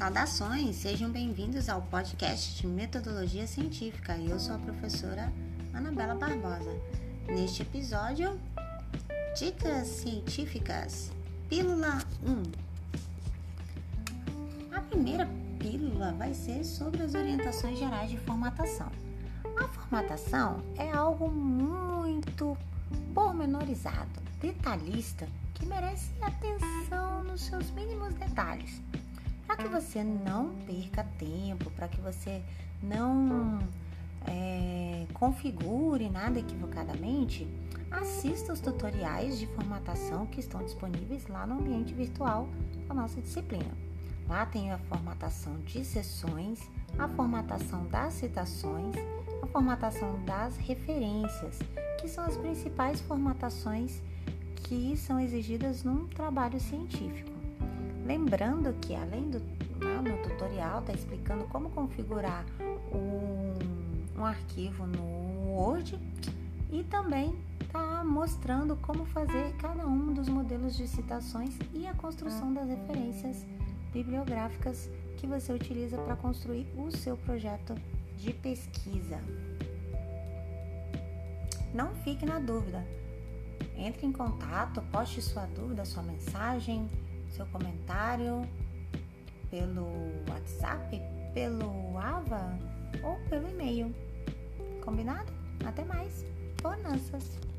Saudações, sejam bem-vindos ao podcast de Metodologia Científica. Eu sou a professora Anabela Barbosa. Neste episódio, Dicas Científicas, Pílula 1. A primeira pílula vai ser sobre as orientações gerais de formatação. A formatação é algo muito pormenorizado, detalhista, que merece atenção nos seus mínimos detalhes para que você não perca tempo, para que você não é, configure nada equivocadamente, assista os tutoriais de formatação que estão disponíveis lá no ambiente virtual da nossa disciplina. Lá tem a formatação de sessões, a formatação das citações, a formatação das referências, que são as principais formatações que são exigidas num trabalho científico. Lembrando que além do né, no tutorial está explicando como configurar um, um arquivo no Word e também está mostrando como fazer cada um dos modelos de citações e a construção das referências bibliográficas que você utiliza para construir o seu projeto de pesquisa. Não fique na dúvida. Entre em contato, poste sua dúvida, sua mensagem, seu comentário pelo WhatsApp, pelo AVA ou pelo e-mail. Combinado? Até mais. Bonanças!